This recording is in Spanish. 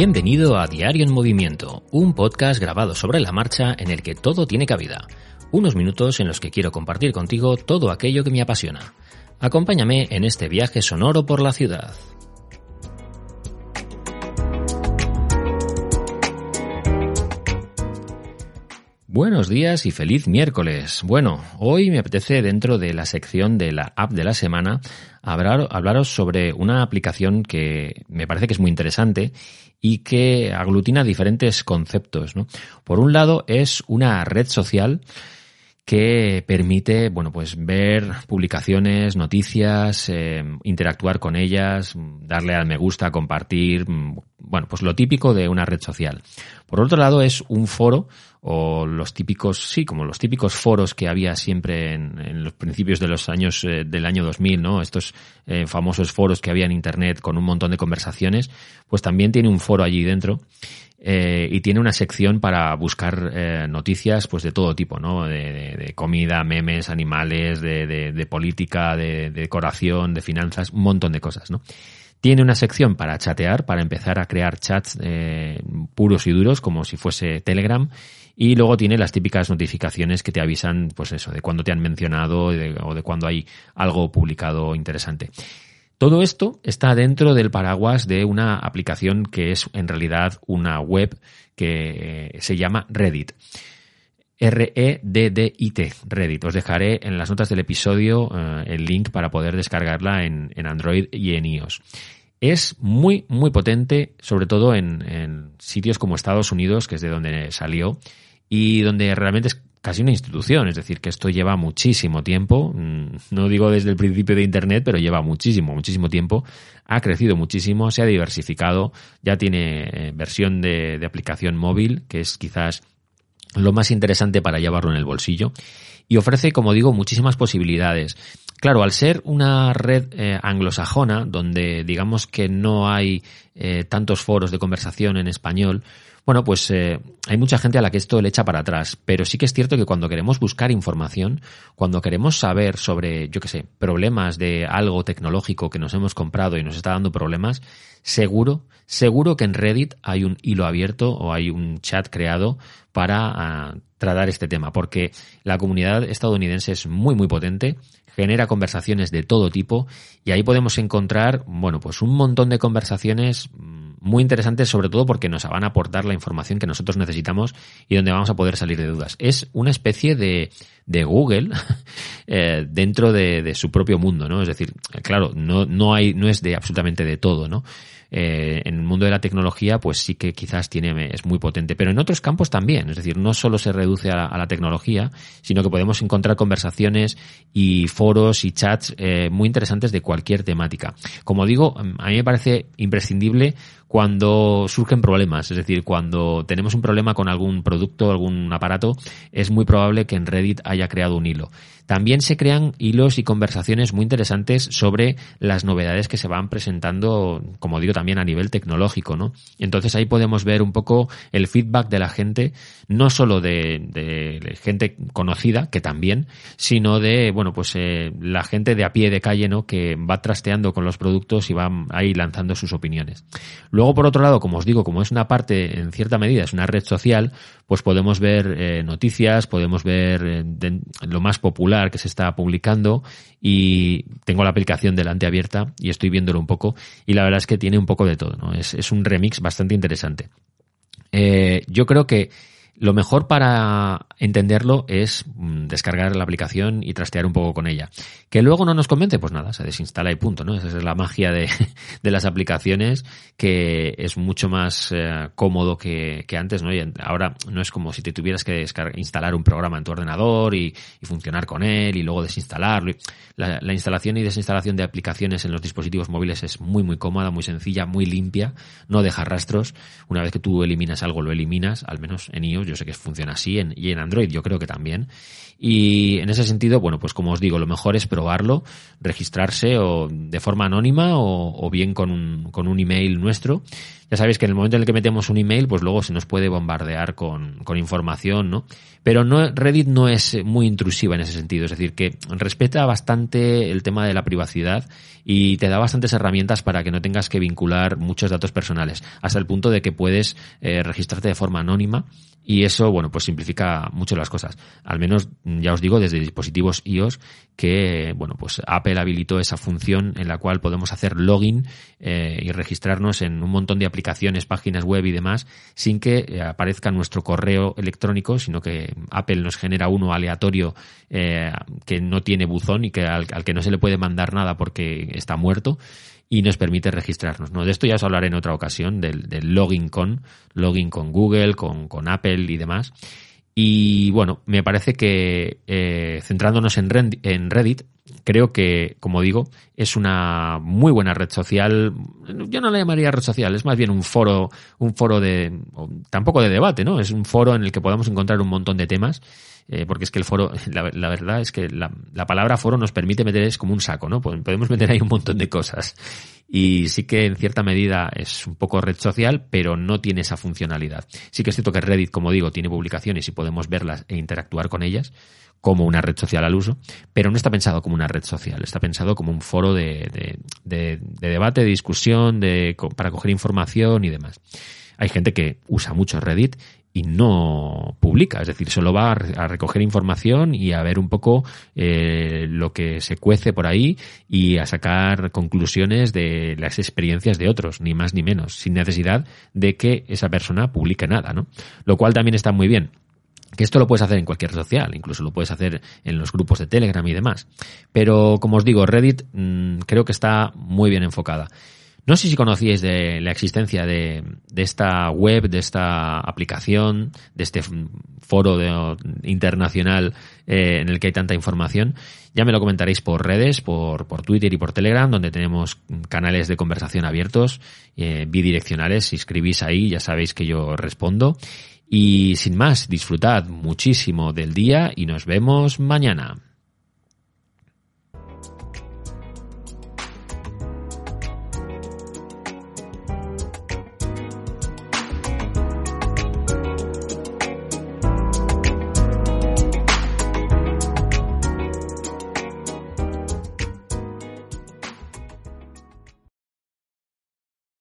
Bienvenido a Diario en Movimiento, un podcast grabado sobre la marcha en el que todo tiene cabida. Unos minutos en los que quiero compartir contigo todo aquello que me apasiona. Acompáñame en este viaje sonoro por la ciudad. Buenos días y feliz miércoles. Bueno, hoy me apetece dentro de la sección de la app de la semana hablar, hablaros sobre una aplicación que me parece que es muy interesante y que aglutina diferentes conceptos. ¿no? Por un lado es una red social que permite, bueno, pues ver publicaciones, noticias, eh, interactuar con ellas, darle al me gusta, compartir, bueno, pues lo típico de una red social. Por otro lado es un foro o los típicos, sí, como los típicos foros que había siempre en, los principios de los años eh, del año 2000, ¿no? Estos eh, famosos foros que había en Internet con un montón de conversaciones, pues también tiene un foro allí dentro eh, y tiene una sección para buscar eh, noticias pues de todo tipo, ¿no? De, de, comida, memes, animales, de, de política, de, decoración, de finanzas, un montón de cosas, ¿no? Tiene una sección para chatear, para empezar a crear chats eh, puros y duros, como si fuese Telegram. Y luego tiene las típicas notificaciones que te avisan, pues eso, de cuando te han mencionado o de cuando hay algo publicado interesante. Todo esto está dentro del paraguas de una aplicación que es en realidad una web que se llama Reddit. R-E-D-D-I-T, Reddit. Os dejaré en las notas del episodio eh, el link para poder descargarla en, Android y en iOS. Es muy, muy potente, sobre todo en, en, sitios como Estados Unidos, que es de donde salió, y donde realmente casi una institución. Es decir, que esto lleva muchísimo tiempo. Mm, no digo desde el principio de Internet, pero lleva muchísimo, muchísimo tiempo. Ha crecido muchísimo, se ha diversificado, ya tiene eh, versión de, aplicación móvil, que es quizás lo más interesante para llevarlo en el bolsillo y ofrece, como digo, muchísimas posibilidades. Claro, al ser una red eh, anglosajona, donde digamos que no hay eh, tantos foros de conversación en español, bueno, pues eh, hay mucha gente a la que esto le echa para atrás, pero sí que es cierto que cuando queremos buscar información, cuando queremos saber sobre, yo qué sé, problemas de algo tecnológico que nos hemos comprado y nos está dando problemas, seguro, seguro que en Reddit hay un hilo abierto o hay un chat creado para ah, tratar este tema, porque la comunidad estadounidense es muy, muy potente, genera conversaciones de todo tipo y ahí podemos encontrar, bueno, pues un montón de conversaciones muy interesantes, sobre todo porque nos van a aportar la información que nosotros necesitamos y donde vamos a poder salir de dudas. Es una especie de, de Google eh, dentro de, su propio mundo, ¿no? Es decir, claro, no, no hay, no es de absolutamente de todo, ¿no? Eh, en el mundo de la tecnología, pues sí que quizás tiene, es muy potente, pero en otros campos también. Es decir, no solo se reduce a, la tecnología, sino que podemos encontrar conversaciones y foros y chats eh, muy interesantes de cualquier temática. Como digo, a mí me parece imprescindible cuando surgen problemas, es decir, cuando tenemos un problema con algún producto, algún aparato, es muy probable que en Reddit haya creado un hilo. También se crean hilos y conversaciones muy interesantes sobre las novedades que se van presentando, como digo, también a nivel tecnológico, ¿no? Entonces ahí podemos ver un poco el feedback de la gente, no solo de, gente conocida, que también, sino de, bueno, pues eh, la gente de a pie de calle, ¿no? Que va trasteando con los productos y va ahí lanzando sus opiniones. Luego, por otro lado, como os digo, como es una parte, en cierta medida, es una red social, pues podemos ver eh, noticias, podemos ver eh, lo más popular, que se está publicando y tengo la aplicación delante abierta y estoy viéndolo un poco y la verdad es que tiene un poco de todo, ¿no? Es, es un remix bastante interesante. Eh, yo creo que lo mejor para entenderlo es mm, descargar la aplicación y trastear un poco con ella. Que luego no nos convence, pues nada, se desinstala y punto, ¿no? Esa es la magia de, de las aplicaciones, que es mucho más eh, cómodo que, que, antes, ¿no? Y ahora no es como si te tuvieras que instalar un programa en tu ordenador y, y funcionar con él y luego desinstalarlo. La, la, instalación y desinstalación de aplicaciones en los dispositivos móviles es muy, muy cómoda, muy sencilla, muy limpia, no deja rastros. Una vez que tú eliminas algo, lo eliminas, al menos en iOS, yo sé que funciona así, en, y en Android, yo creo que también. Y en ese sentido, bueno, pues como os digo, lo mejor es probarlo, registrarse o de forma anónima o, bien con un, con un email nuestro. Ya sabéis que en el momento en el que metemos un email, pues luego se nos puede bombardear con, con información, ¿no? Pero no, Reddit no es muy intrusiva en ese sentido, es decir, que respeta bastante el tema de la privacidad y te da bastantes herramientas para que no tengas que vincular muchos datos personales, hasta el punto de que puedes eh, registrarte de forma anónima y eso, bueno, pues simplifica mucho las cosas. Al menos, ya os digo, desde dispositivos iOS, que, bueno, pues Apple habilitó esa función en la cual podemos hacer login eh, y registrarnos en un montón de aplicaciones, páginas web y demás, sin que eh, aparezca nuestro correo electrónico, sino que Apple nos genera uno aleatorio eh, que no tiene buzón y que al, al que no se le puede mandar nada porque está muerto y nos permite registrarnos. ¿no? De esto ya os hablaré en otra ocasión, del, del login con, login con Google, con, con Apple y demás. Y bueno, me parece que eh, centrándonos en Reddit, en Reddit, creo que, como digo, es una muy buena red social. Yo no la llamaría red social, es más bien un foro, un foro de, tampoco de debate, ¿no? Es un foro en el que podamos encontrar un montón de temas eh, porque es que el foro, la, verdad es que la, la, palabra foro nos permite meter es como un saco, ¿no? Podemos meter ahí un montón de cosas. Y sí que en cierta medida es un poco red social, pero no tiene esa funcionalidad. Sí que es cierto que Reddit, como digo, tiene publicaciones y podemos verlas e interactuar con ellas como una red social al uso, pero no está pensado como una red social, está pensado como un foro de, de, de, de debate, de discusión, de, para coger información y demás. Hay gente que usa mucho Reddit y no publica, es decir, solo va a recoger información y a ver un poco eh, lo que se cuece por ahí y a sacar conclusiones de las experiencias de otros, ni más ni menos, sin necesidad de que esa persona publique nada, ¿no? Lo cual también está muy bien. Que esto lo puedes hacer en cualquier social, incluso lo puedes hacer en los grupos de Telegram y demás. Pero, como os digo, Reddit mmm, creo que está muy bien enfocada. No sé si conocíais de la existencia de, esta web, de esta aplicación, de este foro internacional eh, en el que hay tanta información. Ya me lo comentaréis por redes, por, por Twitter y por Telegram, donde tenemos canales de conversación abiertos, eh, bidireccionales. Si escribís ahí, ya sabéis que yo respondo. Y sin más, disfrutad muchísimo del día y nos vemos mañana.